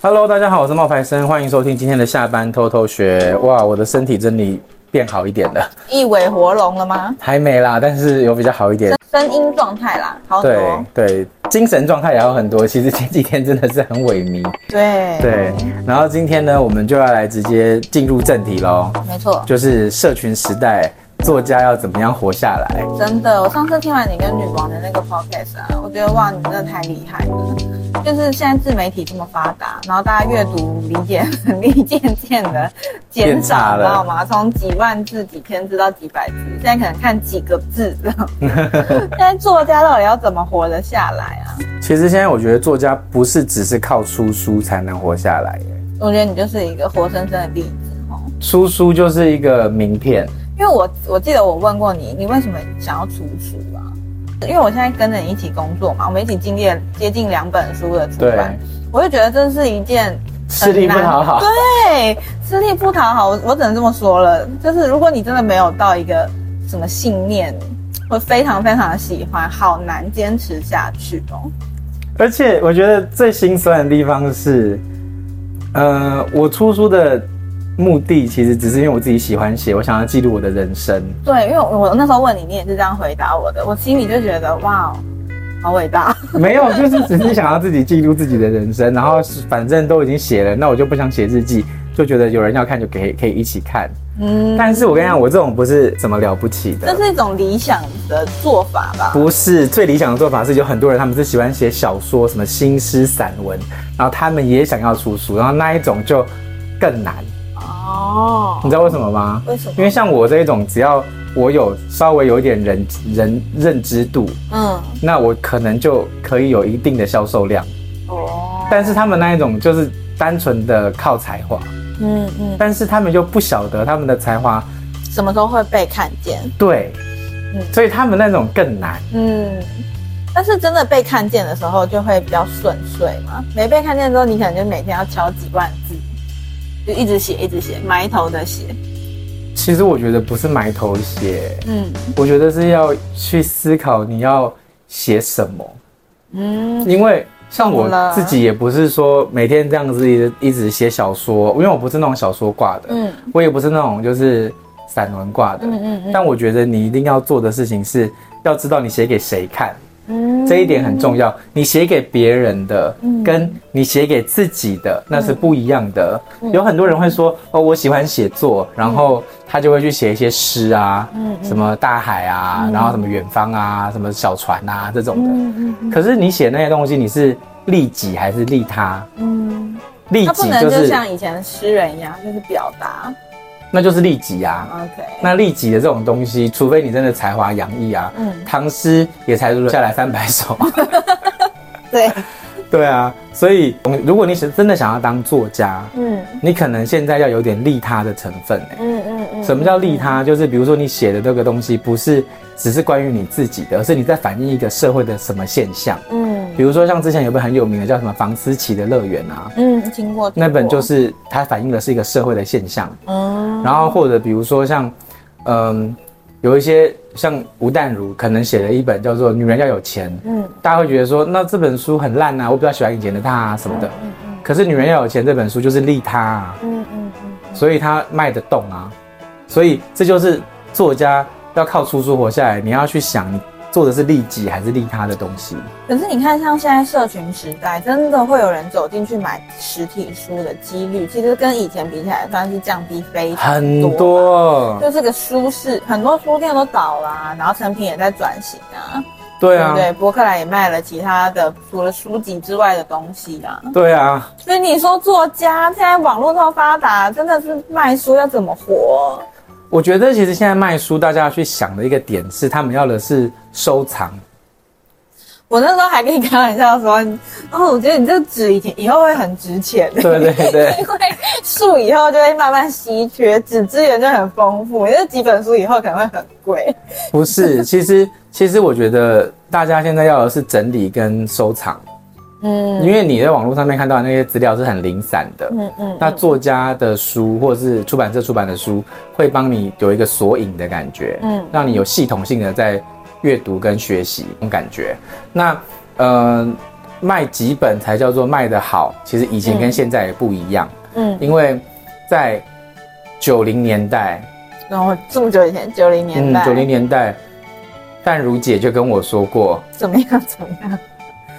Hello，大家好，我是冒牌生，欢迎收听今天的下班偷偷学。哇，我的身体真的变好一点了，一尾活龙了吗？还没啦，但是有比较好一点，声音状态啦，好很多。对对，精神状态也好很多。其实前几天真的是很萎靡。对对，然后今天呢，我们就要来直接进入正题喽。没错，就是社群时代。作家要怎么样活下来？真的，我上次听完你跟女王的那个 podcast 啊，我觉得哇，你真的太厉害了。就是现在自媒体这么发达，然后大家阅读理解能力 渐渐的减少，你知道吗？从几万字、几千字到几百字，现在可能看几个字这样。现在作家到底要怎么活得下来啊？其实现在我觉得作家不是只是靠出书才能活下来耶。我觉得你就是一个活生生的例子哦。出书就是一个名片。因为我我记得我问过你，你为什么想要出书啊？因为我现在跟着你一起工作嘛，我们一起经历了接近两本书的出版，我就觉得这是一件吃力不讨好。对，吃力不讨好，我我只能这么说了。就是如果你真的没有到一个什么信念，会非常非常的喜欢，好难坚持下去哦。而且我觉得最心酸的地方是，呃，我出书的。目的其实只是因为我自己喜欢写，我想要记录我的人生。对，因为我那时候问你，你也是这样回答我的，我心里就觉得哇，好伟大。没有，就是只是想要自己记录自己的人生，然后反正都已经写了，那我就不想写日记，就觉得有人要看就可以可以一起看。嗯，但是我跟你讲，我这种不是什么了不起的，这是一种理想的做法吧？不是，最理想的做法是有很多人他们是喜欢写小说，什么新诗散文，然后他们也想要出书，然后那一种就更难。哦，你知道为什么吗？为什么？因为像我这一种，只要我有稍微有一点人人认知度，嗯，那我可能就可以有一定的销售量。哦，但是他们那一种就是单纯的靠才华，嗯嗯，但是他们又不晓得他们的才华什么时候会被看见。对，嗯，所以他们那种更难。嗯，但是真的被看见的时候就会比较顺遂嘛。没被看见之后，你可能就每天要敲几万字。就一直写，一直写，埋头的写。其实我觉得不是埋头写，嗯，我觉得是要去思考你要写什么，嗯，因为像我自己也不是说每天这样子一直一直写小说，因为我不是那种小说挂的，嗯，我也不是那种就是散文挂的，嗯嗯嗯。但我觉得你一定要做的事情是要知道你写给谁看。嗯，这一点很重要。你写给别人的，跟你写给自己的，那是不一样的。有很多人会说，哦，我喜欢写作，然后他就会去写一些诗啊，什么大海啊，然后什么远方啊，什么小船啊这种的。可是你写那些东西，你是利己还是利他？嗯，利己就是像以前的诗人一样，就是表达。那就是利己啊，OK。那利己的这种东西，除非你真的才华洋溢啊，嗯，唐诗也才录下来三百首。对，对啊。所以，如果你是真的想要当作家，嗯，你可能现在要有点利他的成分，嗯嗯嗯。什么叫利他？就是比如说你写的这个东西，不是只是关于你自己的，而是你在反映一个社会的什么现象，嗯。比如说像之前有本很有名的叫什么房思琪的乐园啊，嗯，听过。那本就是它反映的是一个社会的现象，嗯。然后或者比如说像，嗯，有一些像吴淡如可能写了一本叫做《女人要有钱》，嗯，大家会觉得说那这本书很烂啊，我比较喜欢以前的她啊什么的，嗯嗯。可是《女人要有钱》这本书就是利他啊，嗯嗯嗯，所以它卖得动啊，所以这就是作家要靠出书活下来，你要去想你。做的是利己还是利他的东西？可是你看，像现在社群时代，真的会有人走进去买实体书的几率，其实跟以前比起来，算是降低非常多。很多，就这个书市，很多书店都倒啦啊，然后成品也在转型啊。对啊，对，博客来也卖了其他的除了书籍之外的东西啊。对啊，所以你说作家现在网络这么发达，真的是卖书要怎么活？我觉得其实现在卖书，大家要去想的一个点是，他们要的是收藏。我那时候还跟你开玩笑说，哦，我觉得你这个纸以前以后会很值钱。对对对。因为树以后就会慢慢稀缺，纸资源就很丰富，因为几本书以后可能会很贵。不是，其实其实我觉得大家现在要的是整理跟收藏。嗯，因为你在网络上面看到的那些资料是很零散的，嗯嗯，那作家的书或者是出版社出版的书，会帮你有一个索引的感觉，嗯，让你有系统性的在阅读跟学习这种感觉。那呃，卖几本才叫做卖得好？其实以前跟现在也不一样。嗯，因为在九零年代，然后这么久以前，九零年代，九零年代，淡如姐就跟我说过，怎么样？怎么样？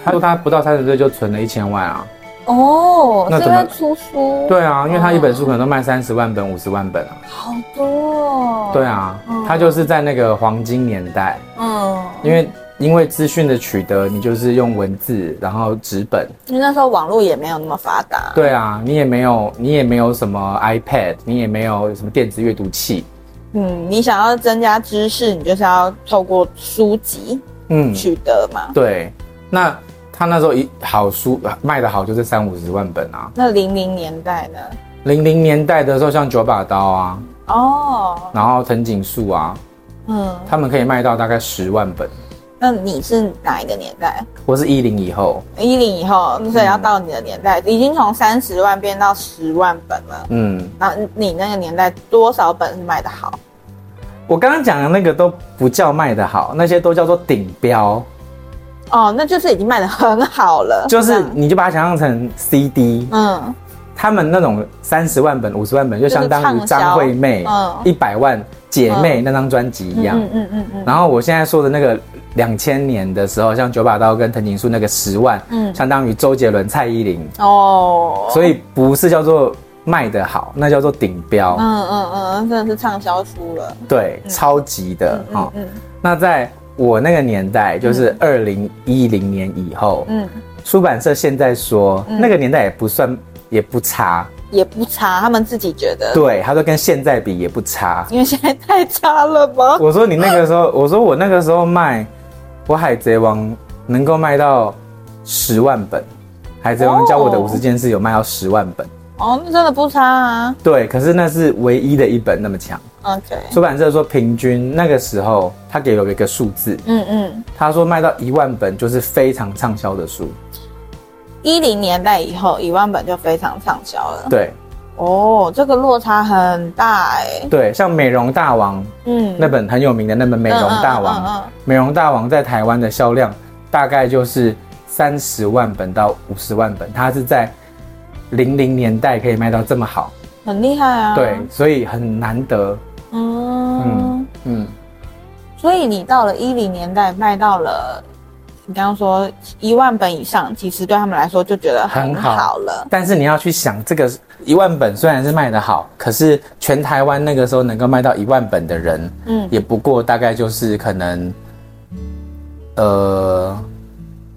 她说他不到三十岁就存了一千万啊。哦，那怎么出书？对啊，因为他一本书可能都卖三十万本、五十万本啊。好多哦。对啊，他就是在那个黄金年代。嗯，因为。因为资讯的取得，你就是用文字，然后纸本。因为那时候网络也没有那么发达。对啊，你也没有，你也没有什么 iPad，你也没有什么电子阅读器。嗯，你想要增加知识，你就是要透过书籍，嗯，取得嘛。对，那他那时候一好书卖的好，就是三五十万本啊。那零零年代呢？零零年代的时候，像九把刀啊，哦，然后藤井树啊，嗯，他们可以卖到大概十万本。那你是哪一个年代？我是一零以后，一零以后，所以要到你的年代，嗯、已经从三十万变到十万本了。嗯，那你那个年代多少本是卖的好？我刚刚讲的那个都不叫卖的好，那些都叫做顶标。哦，那就是已经卖的很好了。就是你就把它想象成 CD。嗯，他们那种三十万本、五十万本，就相当于张惠妹一百万姐妹那张专辑一样。嗯嗯嗯嗯。然后我现在说的那个。两千年的时候，像九把刀跟藤井树那个十万，嗯，相当于周杰伦、蔡依林哦，所以不是叫做卖得好，那叫做顶标。嗯嗯嗯，真的是畅销书了。对，嗯、超级的哈。嗯，嗯，嗯，那在我那个年代，就是二零一零年以后，嗯，出版社现在说、嗯、那个年代也不算，也不差。也不差，他们自己觉得。对，他说跟现在比也不差，因为现在太差了吧？我说你那个时候，我说我那个时候卖。我海贼王能够卖到十万本，海贼王教我的五十件事有卖到十万本哦，那真的不差啊。对，可是那是唯一的一本那么强。OK，出版社说平均那个时候他给了我一个数字，嗯嗯，他说卖到一万本就是非常畅销的书。一零年代以后一万本就非常畅销了。对。哦，这个落差很大哎。对，像《美容大王》，嗯，那本很有名的那本《美容大王》，嗯嗯，《美容大王》在台湾的销量大概就是三十万本到五十万本，它是在零零年代可以卖到这么好，很厉害啊。对，所以很难得。嗯嗯嗯，所以你到了一零年代卖到了。你刚刚说一万本以上，其实对他们来说就觉得很好了。但是你要去想，这个一万本虽然是卖得好，可是全台湾那个时候能够卖到一万本的人，嗯，也不过大概就是可能，呃，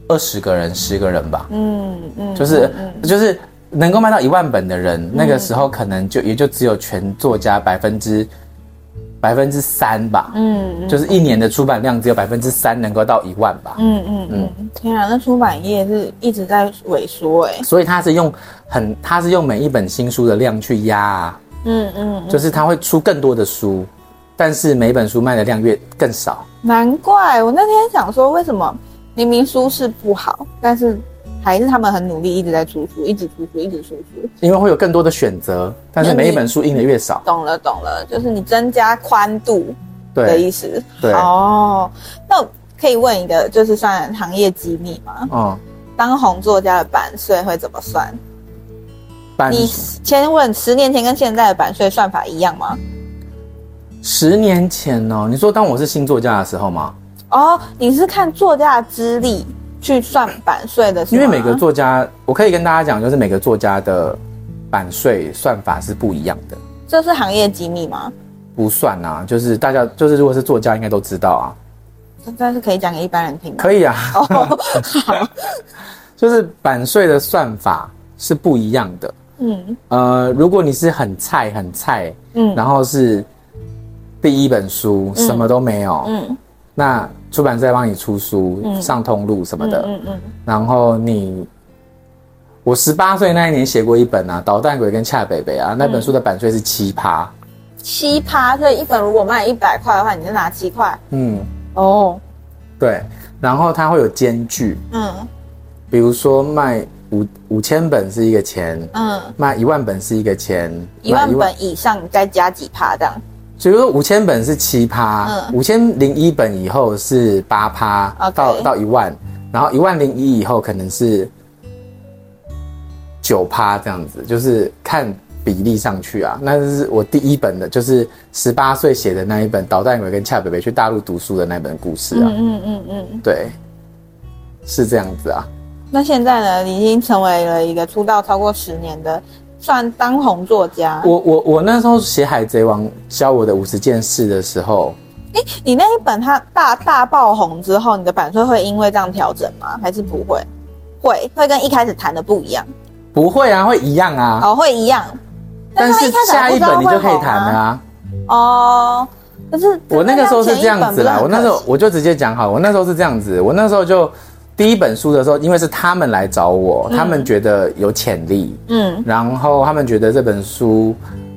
二十个人、十个人吧。嗯嗯，就是就是能够卖到一万本的人，那个时候可能就也就只有全作家百分之。百分之三吧，嗯，就是一年的出版量只有百分之三能够到一万吧，嗯嗯嗯，天啊，那出版业是一直在萎缩哎，所以他是用很，他是用每一本新书的量去压啊，嗯嗯，就是他会出更多的书，但是每本书卖的量越更少，难怪我那天想说，为什么明明书是不好，但是。还是他们很努力，一直在出书，一直出书，一直出书。因为会有更多的选择，但是每一本书印的越少。懂了，懂了，就是你增加宽度的意思。对。哦，那可以问一个，就是算行业机密吗？哦。当红作家的版税会怎么算？你先问，十年前跟现在的版税算法一样吗？十年前哦，你说当我是新作家的时候吗？哦，你是看作家的资历。去算版税的，因为每个作家，我可以跟大家讲，就是每个作家的版税算法是不一样的。这是行业机密吗？不算啊，就是大家就是如果是作家，应该都知道啊。但是可以讲给一般人听吗？可以啊。哦，好。就是版税的算法是不一样的。嗯。呃，如果你是很菜很菜，嗯，然后是第一本书，什么都没有，嗯，那。出版社帮你出书、嗯、上通路什么的，嗯嗯，嗯，然后你，我十八岁那一年写过一本啊，《捣蛋鬼跟恰北北》啊，那本书的版税是七趴，七趴，所以一本如果卖一百块的话，你就拿七块，嗯，哦，对，然后它会有间距，嗯，比如说卖五五千本是一个钱，嗯，卖一万本是一个钱，一万本以上再加几趴这样。所以说五千本是七趴，五千零一本以后是八趴，到到一万，然后一万零一以后可能是九趴这样子，就是看比例上去啊。那是我第一本的，就是十八岁写的那一本《捣蛋鬼跟恰北北去大陆读书的那本故事啊。嗯嗯嗯嗯，对，是这样子啊。那现在呢？你已经成为了一个出道超过十年的算当红作家。我我我那时候写《海贼王》教我的五十件事的时候。哎，你那一本它大大爆红之后，你的版税会因为这样调整吗？还是不会？会会跟一开始谈的不一样？不会啊，会一样啊。哦，会一样。但是下一本你就可以谈了啊。哦，可是我那个时候是这样子啦。我那时候我就直接讲好，我那时候是这样子。我那时候就第一本书的时候，因为是他们来找我，他们觉得有潜力，嗯，然后他们觉得这本书。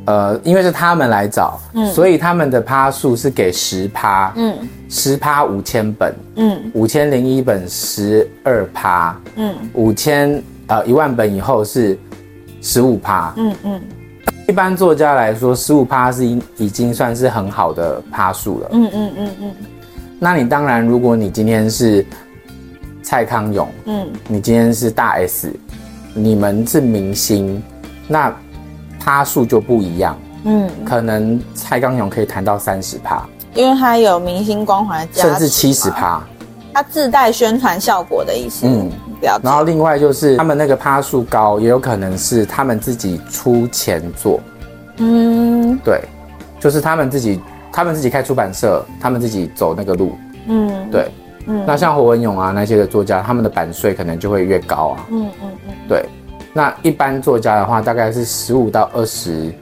呃，因为是他们来找，嗯，所以他们的趴数是给十趴，嗯，十趴五千本，嗯，五千零一本十二趴，嗯，五千呃一万本以后是十五趴，嗯嗯，一般作家来说，十五趴是已已经算是很好的趴数了，嗯嗯嗯嗯。那你当然，如果你今天是蔡康永，嗯，你今天是大 S，你们是明星，那。趴数就不一样，嗯，可能蔡康永可以谈到三十趴，因为他有明星光环，甚至七十趴，他自带宣传效果的意思，嗯，然后另外就是他们那个趴数高，也有可能是他们自己出钱做，嗯，对，就是他们自己，他们自己开出版社，他们自己走那个路，嗯，对，嗯，那像侯文勇啊那些的作家，他们的版税可能就会越高啊，嗯嗯嗯，对。那一般作家的话，大概是十五到二十，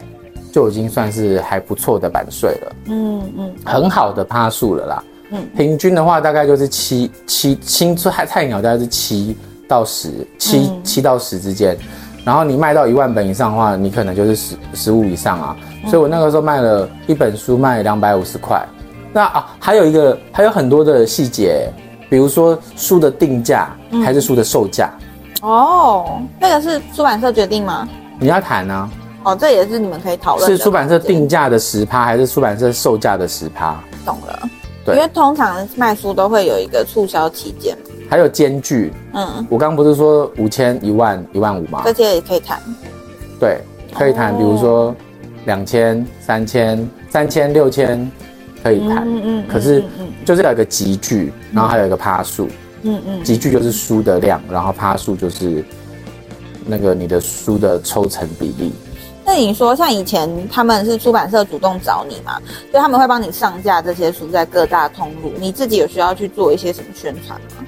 就已经算是还不错的版税了。嗯嗯，很好的趴数了啦。嗯，平均的话大概就是七七新菜菜鸟大概是七到十七七到十之间，然后你卖到一万本以上的话，你可能就是十十五以上啊。所以我那个时候卖了一本书卖两百五十块。那啊，还有一个还有很多的细节，比如说书的定价还是书的售价。哦，那个是出版社决定吗？你要谈呢？哦，这也是你们可以讨论。是出版社定价的十趴，还是出版社售价的十趴？懂了。对，因为通常卖书都会有一个促销期间，还有间距。嗯，我刚刚不是说五千、一万、一万五吗？这些也可以谈。对，可以谈。比如说两千、三千、三千、六千，可以谈。嗯嗯。可是就是有一个集聚，然后还有一个趴数。嗯嗯，集聚就是书的量，然后趴数就是那个你的书的抽成比例。那你说像以前他们是出版社主动找你嘛？所以他们会帮你上架这些书在各大通路，你自己有需要去做一些什么宣传吗？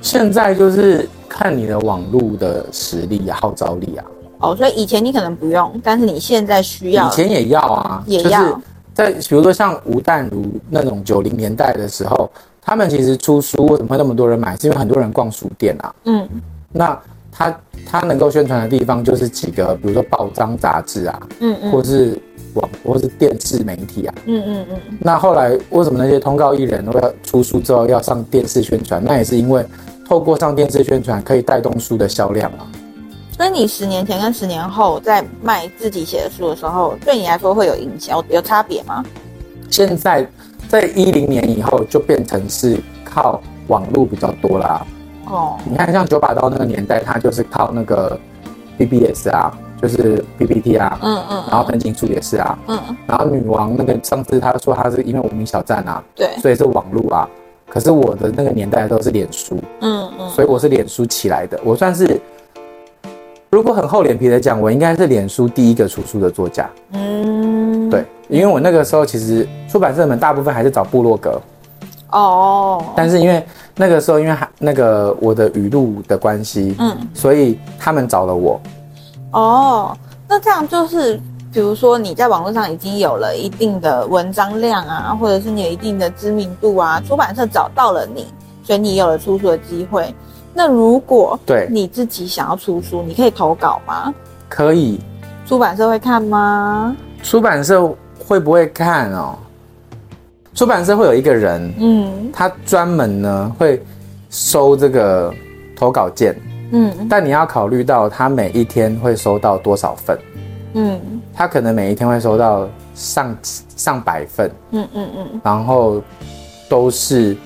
现在就是看你的网络的实力啊，号召力啊。哦，所以以前你可能不用，但是你现在需要。以前也要啊，也要。就是在比如说像吴淡如那种九零年代的时候。他们其实出书为什么会那么多人买？是因为很多人逛书店啊。嗯，那他他能够宣传的地方就是几个，比如说报章杂志啊，嗯嗯，或是网或是电视媒体啊，嗯嗯嗯。那后来为什么那些通告艺人都要出书之后要上电视宣传？那也是因为透过上电视宣传可以带动书的销量啊。所以你十年前跟十年后在卖自己写的书的时候，对你来说会有影响有差别吗？现在。在一零年以后，就变成是靠网络比较多啦。哦，你看像九把刀那个年代，他就是靠那个 BBS 啊，就是 PPT 啊，嗯嗯，然后藤井树也是啊，嗯，然后女王那个上次他说他是因为无名小站啊，对，所以是网络啊。可是我的那个年代都是脸书，嗯嗯，所以我是脸书起来的，我算是。如果很厚脸皮的讲，我应该是脸书第一个出书的作家。嗯，对，因为我那个时候其实出版社们大部分还是找部落格。哦。但是因为那个时候，因为那个我的语录的关系，嗯，所以他们找了我。哦，那这样就是，比如说你在网络上已经有了一定的文章量啊，或者是你有一定的知名度啊，出版社找到了你，所以你有了出书的机会。那如果对你自己想要出书，你可以投稿吗？可以。出版社会看吗？出版社会不会看哦？出版社会有一个人，嗯，他专门呢会收这个投稿件，嗯，但你要考虑到他每一天会收到多少份，嗯，他可能每一天会收到上上百份，嗯嗯嗯，然后都是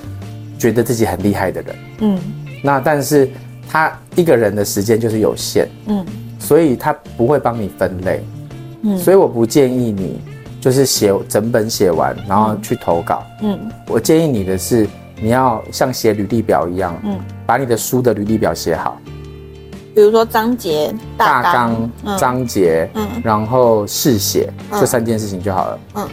觉得自己很厉害的人，嗯。那但是他一个人的时间就是有限，嗯，所以他不会帮你分类，嗯，所以我不建议你就是写整本写完然后去投稿，嗯，我建议你的是你要像写履历表一样，嗯，把你的书的履历表写好，比如说章节、大纲、章节，嗯，然后试写这三件事情就好了，嗯。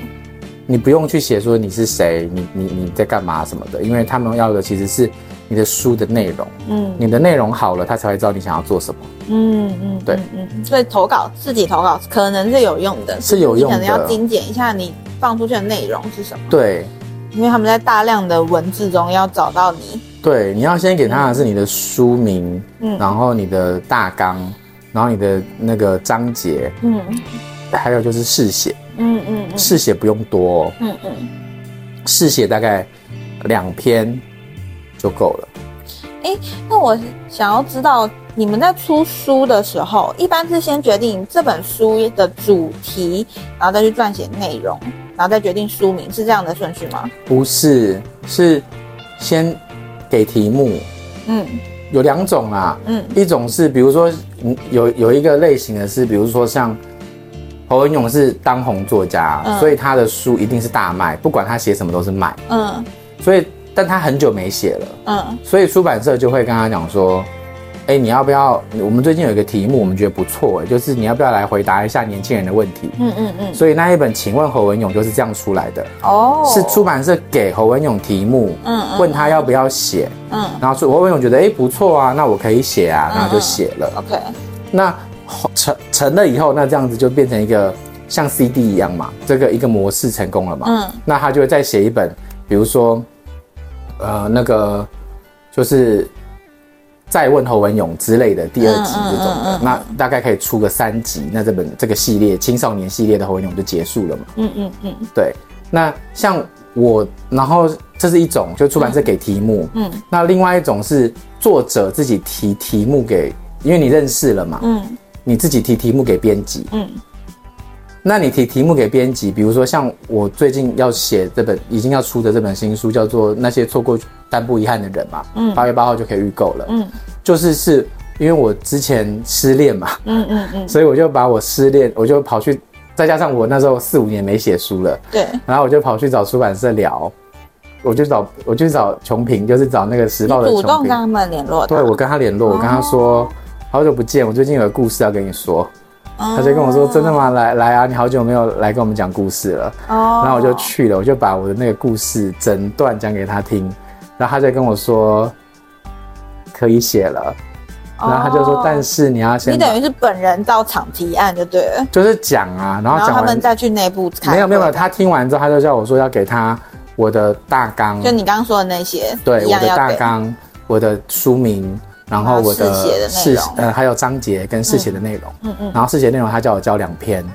你不用去写说你是谁，你你你在干嘛什么的，因为他们要的其实是你的书的内容。嗯，你的内容好了，他才会知道你想要做什么。嗯嗯，对，嗯，所以投稿自己投稿可能是有用的，是有用的，可能要精简一下你放出去的内容是什么。对，因为他们在大量的文字中要找到你。对，你要先给他的是你的书名，嗯，然后你的大纲，然后你的那个章节，嗯，还有就是试写。嗯嗯，试写不用多，哦，嗯嗯，试写大概两篇就够了。哎，那我想要知道，你们在出书的时候，一般是先决定这本书的主题，然后再去撰写内容，然后再决定书名，是这样的顺序吗？不是，是先给题目。嗯，有两种啊，嗯，一种是比如说，有有一个类型的是，比如说像。侯文勇是当红作家，嗯、所以他的书一定是大卖，不管他写什么都是卖。嗯，所以但他很久没写了，嗯，所以出版社就会跟他讲说，哎，你要不要？我们最近有一个题目，我们觉得不错，就是你要不要来回答一下年轻人的问题？嗯嗯嗯。所以那一本《请问侯文勇》就是这样出来的。哦，是出版社给侯文勇题目，嗯，问他要不要写，嗯，然后侯文勇觉得哎不错啊，那我可以写啊，然后就写了。OK，那。成成了以后，那这样子就变成一个像 CD 一样嘛，这个一个模式成功了嘛。嗯，那他就会再写一本，比如说，呃，那个就是再问侯文勇之类的第二集这种的，那大概可以出个三集，那这本这个系列青少年系列的侯文勇就结束了嘛。嗯嗯嗯，对。那像我，然后这是一种，就出版社给题目。嗯，嗯那另外一种是作者自己提题目给，因为你认识了嘛。嗯。你自己提题目给编辑，嗯，那你提题目给编辑，比如说像我最近要写这本已经要出的这本新书，叫做《那些错过但不遗憾的人》嘛，嗯，八月八号就可以预购了，嗯，就是是因为我之前失恋嘛，嗯嗯嗯，所以我就把我失恋，我就跑去，再加上我那时候四五年没写书了，对，然后我就跑去找出版社聊，我就找我就找琼平，就是找那个时报的琼萍，主动跟他们联络，对，我跟他联络，我跟他说。哦。好久不见，我最近有个故事要跟你说。Oh. 他就跟我说：“真的吗？来来啊，你好久没有来跟我们讲故事了。” oh. 然后我就去了，我就把我的那个故事整段讲给他听。然后他就跟我说：“可以写了。” oh. 然后他就说：“但是你要先……”你等于是本人到场提案就对了，就是讲啊，然后讲完他们再去内部看。没有没有，他听完之后他就叫我说要给他我的大纲，就你刚刚说的那些，对，我的大纲，我的书名。然后我的呃还有章节跟试写的内容，嗯嗯，嗯。然后试写内容他叫我交两篇，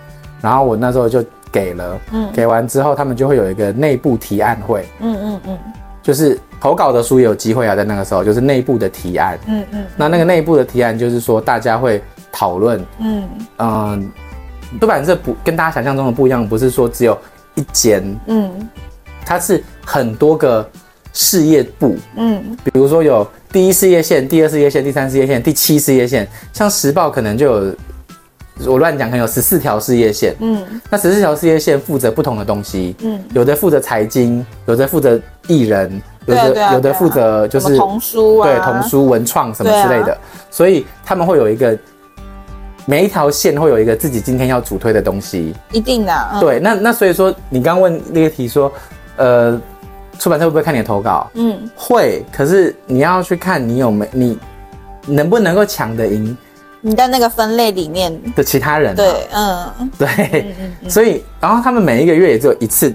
然后我那时候就给了，嗯，给完之后他们就会有一个内部提案会，嗯嗯嗯，嗯嗯就是投稿的书也有机会啊，在那个时候就是内部的提案，嗯嗯，那那个内部的提案就是说大家会讨论，嗯。嗯，出版社不跟大家想象中的不一样，不是说只有一间，嗯，它是很多个。事业部，嗯，比如说有第一事业线、第二事业线、第三事业线、第七事业线，像时报可能就有，我乱讲，可能有十四条事业线，嗯，那十四条事业线负责不同的东西，嗯，有的负责财经，有的负责艺人，有的有的负责就是童书啊，对，童书文创什么之类的，所以他们会有一个每一条线会有一个自己今天要主推的东西，一定的，对，那那所以说你刚刚问那个题说，呃。出版社会不会看你的投稿？嗯，会。可是你要去看你有没你能不能够抢得赢你在那个分类里面的其他人。对，嗯，对。嗯嗯嗯、所以，然后他们每一个月也只有一次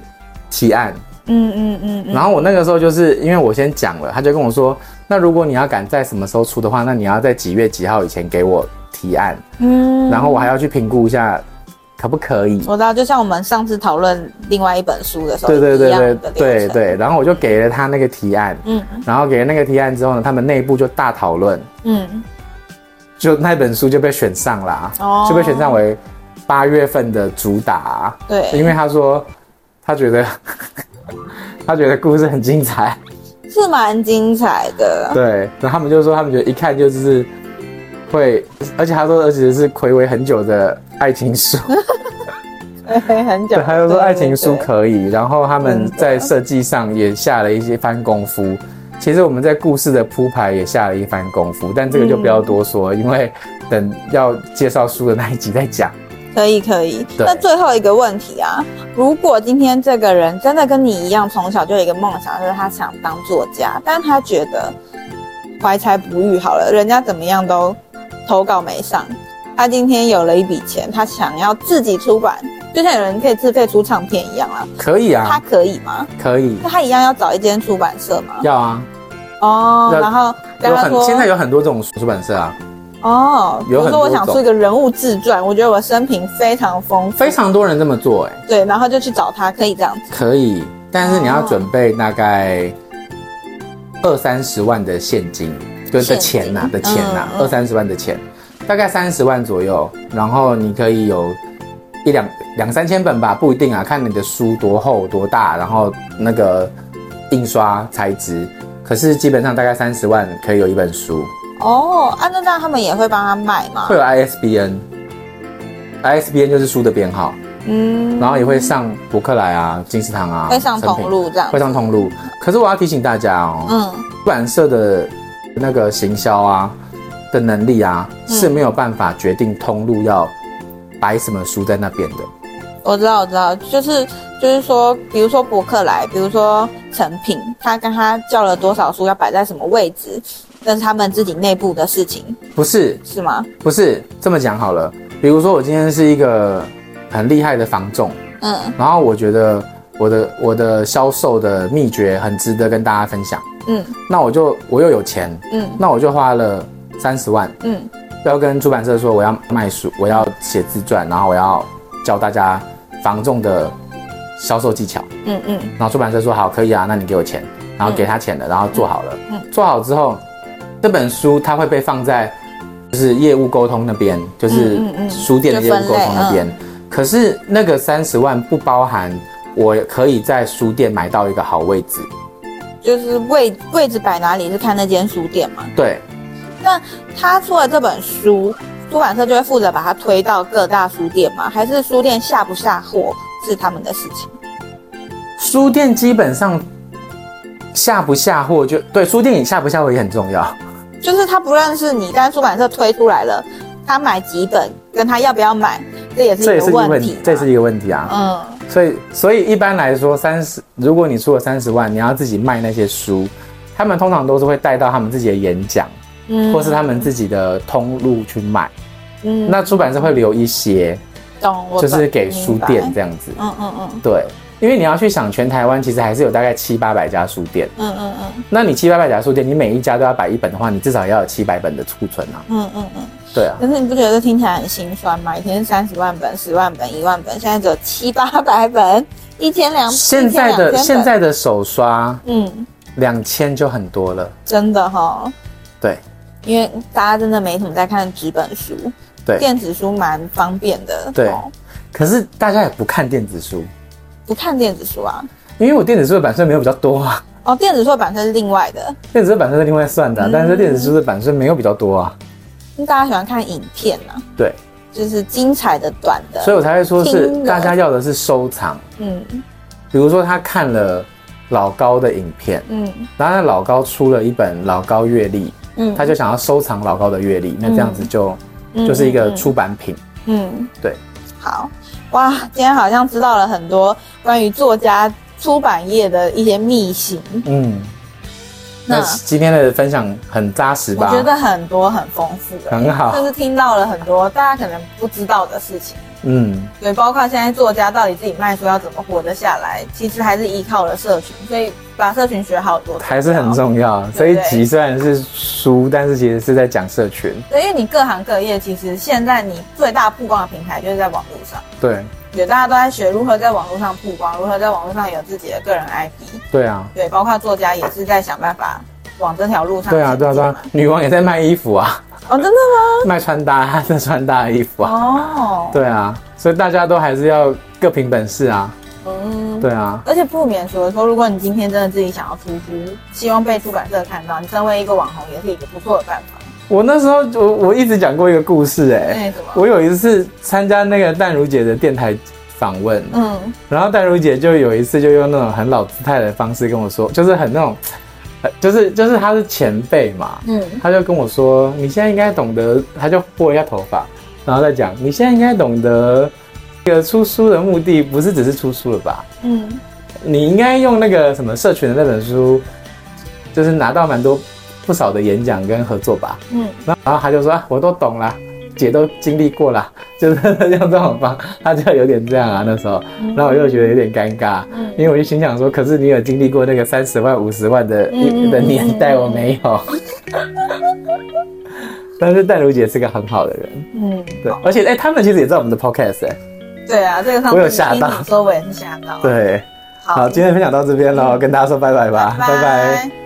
提案。嗯嗯嗯。然后我那个时候就是因为我先讲了，他就跟我说：“那如果你要赶在什么时候出的话，那你要在几月几号以前给我提案。”嗯。然后我还要去评估一下。可不可以？我知道，就像我们上次讨论另外一本书的时候，对对对对对对。然后我就给了他那个提案，嗯，然后给了那个提案之后呢，他们内部就大讨论，嗯，就那本书就被选上了，哦，就被选上为八月份的主打，对，因为他说他觉得 他觉得故事很精彩，是蛮精彩的。对，然后他们就说他们觉得一看就是会，而且他说而且是睽违很久的爱情书。很久。对，他就说爱情书可以，然后他们在设计上也下了一些番功夫。其实我们在故事的铺排也下了一番功夫，但这个就不要多说，嗯、因为等要介绍书的那一集再讲。可以可以。那最后一个问题啊，如果今天这个人真的跟你一样，从小就有一个梦想，就是他想当作家，但他觉得怀才不遇，好了，人家怎么样都投稿没上，他今天有了一笔钱，他想要自己出版，就像有人可以自费出唱片一样啊。可以啊。他可以吗？可以。那他一样要找一间出版社吗？要啊。哦，然后有很现在有很多这种出版社啊。哦，比如说我想出一个人物自传，我觉得我的生平非常丰富，非常多人这么做，哎，对，然后就去找他，可以这样子。可以，但是你要准备大概二三十万的现金，就是的钱呐，的钱呐，二三十万的钱，大概三十万左右，然后你可以有一两两三千本吧，不一定啊，看你的书多厚多大，然后那个印刷材质。可是基本上大概三十万可以有一本书哦。按照这样他们也会帮他卖吗？会有 ISBN，ISBN 就是书的编号。嗯，然后也会上博客来啊、金石堂啊，会上通路这样。会上通路。可是我要提醒大家哦，嗯，出版社的那个行销啊的能力啊是没有办法决定通路要摆什么书在那边的。我知道，我知道，就是就是说，比如说博客来，比如说成品，他跟他叫了多少书要摆在什么位置，那是他们自己内部的事情。不是？是吗？不是，这么讲好了。比如说我今天是一个很厉害的房仲，嗯，然后我觉得我的我的销售的秘诀很值得跟大家分享，嗯，那我就我又有钱，嗯，那我就花了三十万，嗯，要跟出版社说我要卖书，我要写自传，然后我要教大家。防重的销售技巧，嗯嗯，然后出版社说好，可以啊，那你给我钱，然后给他钱了，然后做好了，嗯，做好之后，这本书它会被放在就是业务沟通那边，就是书店的业务沟通那边。可是那个三十万不包含我可以在书店买到一个好位置，就是位位置摆哪里是看那间书店嘛？对。那他出了这本书。出版社就会负责把它推到各大书店吗？还是书店下不下货是他们的事情？书店基本上下不下货就对，书店也下不下货也很重要。就是他不认识你，但是出版社推出来了，他买几本，跟他要不要买，这也是一个问题。这是一个问题啊。嗯。所以，所以一般来说，三十，如果你出了三十万，你要自己卖那些书，他们通常都是会带到他们自己的演讲，嗯，或是他们自己的通路去卖。嗯，那出版社会留一些，懂，就是给书店这样子。嗯嗯嗯，对，因为你要去想，全台湾其实还是有大概七八百家书店。嗯嗯嗯，那你七八百家书店，你每一家都要摆一本的话，你至少要有七百本的库存啊。嗯嗯嗯，对啊。可是你不觉得听起来很心酸吗？以前三十万本、十万本、一万本，现在只有七八百本，一千两。现在的现在的手刷，嗯，两千就很多了。真的哈。对，因为大家真的没什么在看纸本书。对，电子书蛮方便的。对，可是大家也不看电子书，不看电子书啊？因为我电子书的版税没有比较多啊。哦，电子书的版税是另外的。电子书版税是另外算的，但是电子书的版税没有比较多啊。因为大家喜欢看影片啊。对，就是精彩的短的，所以我才会说是大家要的是收藏。嗯，比如说他看了老高的影片，嗯，然后老高出了一本老高阅历，嗯，他就想要收藏老高的阅历，那这样子就。就是一个出版品，嗯，嗯。对，好。哇，今天好像知道了很多关于作家出版业的一些秘辛，嗯，那今天的分享很扎实吧？我觉得很多很丰富的，很好，就是听到了很多大家可能不知道的事情。嗯，对，包括现在作家到底自己卖书要怎么活得下来，其实还是依靠了社群，所以把社群学好多还是很重要。这一集虽然是书，但是其实是在讲社群。对，因为你各行各业，其实现在你最大曝光的平台就是在网络上。对，对，大家都在学如何在网络上曝光，如何在网络上有自己的个人 IP。对啊，对，包括作家也是在想办法往这条路上。对啊，对啊，对啊，女王也在卖衣服啊。哦，真的吗？卖穿搭，还是穿搭的衣服啊。哦，对啊，所以大家都还是要各凭本事啊。嗯。嗯，对啊。而且不免说说，如果你今天真的自己想要出书，希望被出版社看到，你身为一个网红也是一个不错的办法。我那时候我我一直讲过一个故事、欸，哎，我有一次参加那个淡如姐的电台访问，嗯，然后淡如姐就有一次就用那种很老姿态的方式跟我说，就是很那种，就是就是她是前辈嘛，嗯，她就跟我说，你现在应该懂得，她就拨一下头发，然后再讲，你现在应该懂得，这个出书的目的不是只是出书了吧，嗯，你应该用那个什么社群的那本书，就是拿到蛮多。不少的演讲跟合作吧，嗯，然后他就说啊，我都懂了，姐都经历过了，就是用这种方，他就有点这样啊那时候，然后我又觉得有点尴尬，嗯，因为我就心想说，可是你有经历过那个三十万五十万的的年代，我没有，但是淡如姐是个很好的人，嗯，对，而且哎、欸，他们其实也在我们的 podcast 哎、欸，对啊，这个我有吓到，说我也是吓到，对，好，好，今天分享到这边喽，跟大家说拜拜吧，拜拜。拜拜。